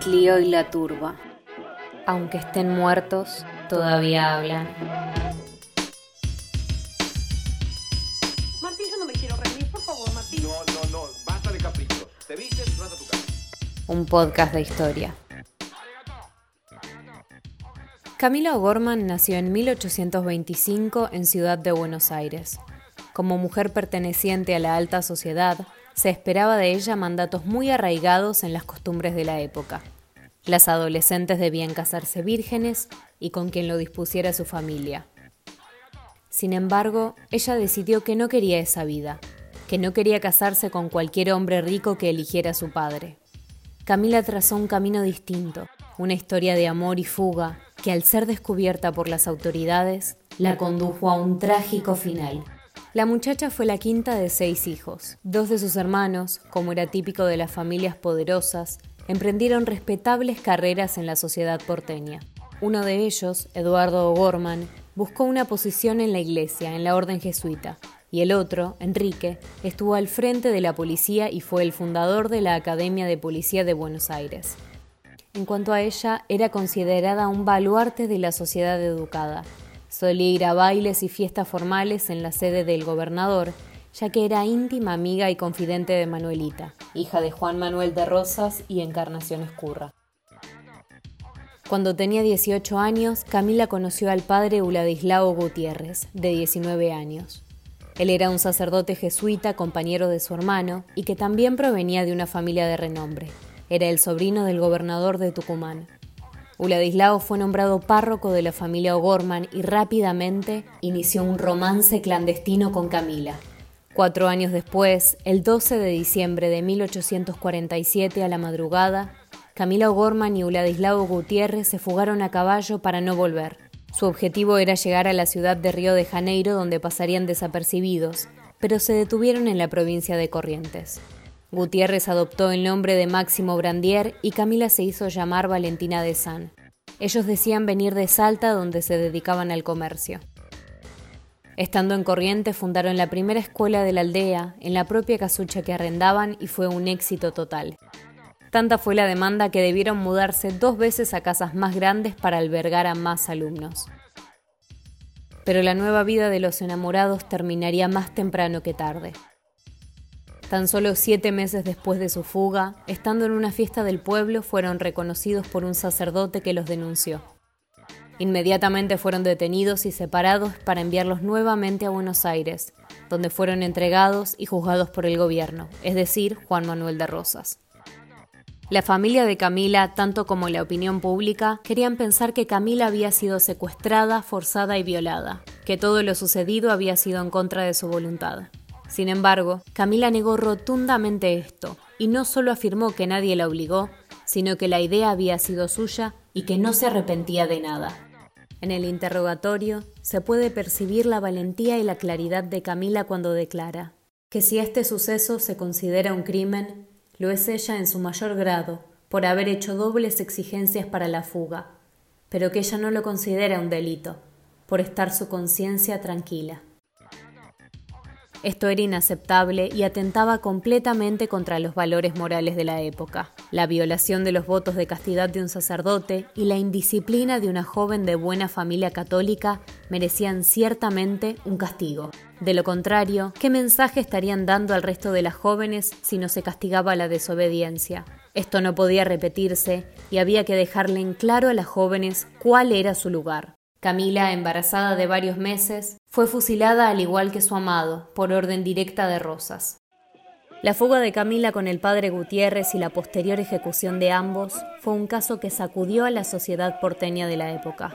Clio y la turba. Aunque estén muertos, todavía hablan. Martín, yo no me quiero reír, por favor, Martín. No, no, no, basta de caprichos. Te vistes y vas a tu casa. Un podcast de historia. Camila O'Gorman nació en 1825 en Ciudad de Buenos Aires. Como mujer perteneciente a la alta sociedad, se esperaba de ella mandatos muy arraigados en las costumbres de la época. Las adolescentes debían casarse vírgenes y con quien lo dispusiera su familia. Sin embargo, ella decidió que no quería esa vida, que no quería casarse con cualquier hombre rico que eligiera su padre. Camila trazó un camino distinto, una historia de amor y fuga que al ser descubierta por las autoridades, la condujo a un trágico final. La muchacha fue la quinta de seis hijos. Dos de sus hermanos, como era típico de las familias poderosas, emprendieron respetables carreras en la sociedad porteña. Uno de ellos, Eduardo O'Gorman, buscó una posición en la iglesia, en la orden jesuita, y el otro, Enrique, estuvo al frente de la policía y fue el fundador de la Academia de Policía de Buenos Aires. En cuanto a ella, era considerada un baluarte de la sociedad educada. Solía ir a bailes y fiestas formales en la sede del gobernador, ya que era íntima amiga y confidente de Manuelita, hija de Juan Manuel de Rosas y Encarnación Escurra. Cuando tenía 18 años, Camila conoció al padre Uladislao Gutiérrez, de 19 años. Él era un sacerdote jesuita, compañero de su hermano, y que también provenía de una familia de renombre. Era el sobrino del gobernador de Tucumán. Uladislao fue nombrado párroco de la familia O'Gorman y rápidamente inició un romance clandestino con Camila. Cuatro años después, el 12 de diciembre de 1847 a la madrugada, Camila O'Gorman y Uladislao Gutiérrez se fugaron a caballo para no volver. Su objetivo era llegar a la ciudad de Río de Janeiro donde pasarían desapercibidos, pero se detuvieron en la provincia de Corrientes. Gutiérrez adoptó el nombre de Máximo Brandier y Camila se hizo llamar Valentina de San. Ellos decían venir de Salta donde se dedicaban al comercio. Estando en Corrientes fundaron la primera escuela de la aldea en la propia casucha que arrendaban y fue un éxito total. Tanta fue la demanda que debieron mudarse dos veces a casas más grandes para albergar a más alumnos. Pero la nueva vida de los enamorados terminaría más temprano que tarde. Tan solo siete meses después de su fuga, estando en una fiesta del pueblo, fueron reconocidos por un sacerdote que los denunció. Inmediatamente fueron detenidos y separados para enviarlos nuevamente a Buenos Aires, donde fueron entregados y juzgados por el gobierno, es decir, Juan Manuel de Rosas. La familia de Camila, tanto como la opinión pública, querían pensar que Camila había sido secuestrada, forzada y violada, que todo lo sucedido había sido en contra de su voluntad. Sin embargo, Camila negó rotundamente esto, y no solo afirmó que nadie la obligó, sino que la idea había sido suya y que no se arrepentía de nada. En el interrogatorio se puede percibir la valentía y la claridad de Camila cuando declara que si este suceso se considera un crimen, lo es ella en su mayor grado, por haber hecho dobles exigencias para la fuga, pero que ella no lo considera un delito, por estar su conciencia tranquila. Esto era inaceptable y atentaba completamente contra los valores morales de la época. La violación de los votos de castidad de un sacerdote y la indisciplina de una joven de buena familia católica merecían ciertamente un castigo. De lo contrario, ¿qué mensaje estarían dando al resto de las jóvenes si no se castigaba la desobediencia? Esto no podía repetirse y había que dejarle en claro a las jóvenes cuál era su lugar. Camila, embarazada de varios meses, fue fusilada al igual que su amado, por orden directa de Rosas. La fuga de Camila con el padre Gutiérrez y la posterior ejecución de ambos fue un caso que sacudió a la sociedad porteña de la época.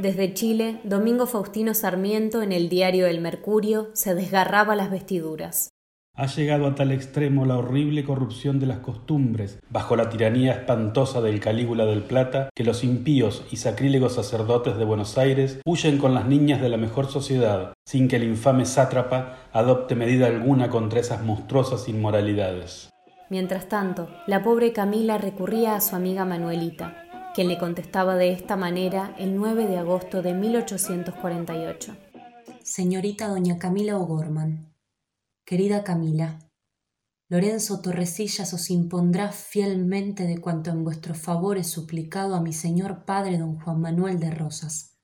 Desde Chile, Domingo Faustino Sarmiento en el diario El Mercurio se desgarraba las vestiduras. Ha llegado a tal extremo la horrible corrupción de las costumbres, bajo la tiranía espantosa del Calígula del Plata, que los impíos y sacrílegos sacerdotes de Buenos Aires huyen con las niñas de la mejor sociedad, sin que el infame sátrapa adopte medida alguna contra esas monstruosas inmoralidades. Mientras tanto, la pobre Camila recurría a su amiga Manuelita, quien le contestaba de esta manera el 9 de agosto de 1848. Señorita doña Camila O'Gorman, Querida Camila, Lorenzo Torresillas os impondrá fielmente de cuanto en vuestro favor he suplicado a mi señor padre don Juan Manuel de Rosas.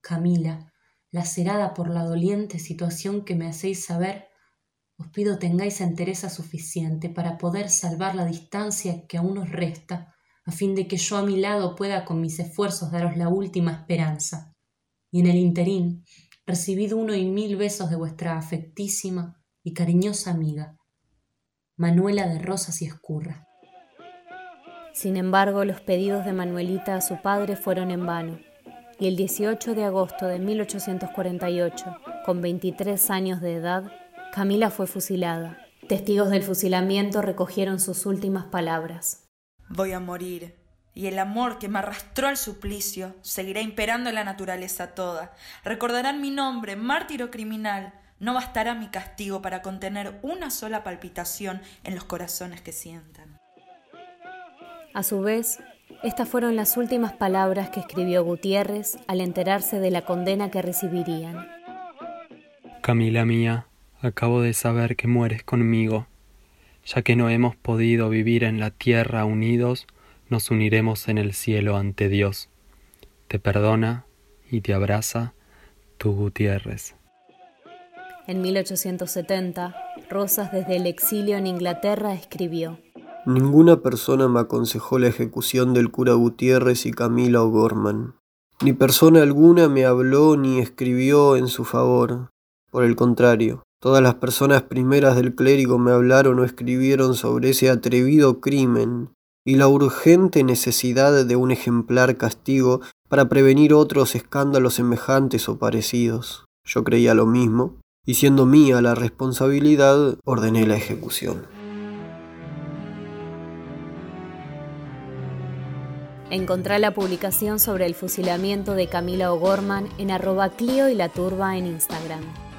Camila, lacerada por la doliente situación que me hacéis saber, os pido tengáis entereza suficiente para poder salvar la distancia que aún os resta, a fin de que yo a mi lado pueda con mis esfuerzos daros la última esperanza. Y en el interín, recibid uno y mil besos de vuestra afectísima y cariñosa amiga, Manuela de Rosas y Escurra. Sin embargo, los pedidos de Manuelita a su padre fueron en vano, y el 18 de agosto de 1848, con 23 años de edad, Camila fue fusilada. Testigos del fusilamiento recogieron sus últimas palabras. Voy a morir, y el amor que me arrastró al suplicio seguirá imperando en la naturaleza toda. Recordarán mi nombre, mártiro criminal, no bastará mi castigo para contener una sola palpitación en los corazones que sientan. A su vez, estas fueron las últimas palabras que escribió Gutiérrez al enterarse de la condena que recibirían. Camila mía, acabo de saber que mueres conmigo. Ya que no hemos podido vivir en la tierra unidos, nos uniremos en el cielo ante Dios. Te perdona y te abraza tu Gutiérrez. En 1870, Rosas desde el exilio en Inglaterra escribió, Ninguna persona me aconsejó la ejecución del cura Gutiérrez y Camila O'Gorman. Ni persona alguna me habló ni escribió en su favor. Por el contrario, todas las personas primeras del clérigo me hablaron o escribieron sobre ese atrevido crimen y la urgente necesidad de un ejemplar castigo para prevenir otros escándalos semejantes o parecidos. Yo creía lo mismo, y siendo mía la responsabilidad, ordené la ejecución. Encontrá la publicación sobre el fusilamiento de Camila O'Gorman en arroba Clio y la Turba en Instagram.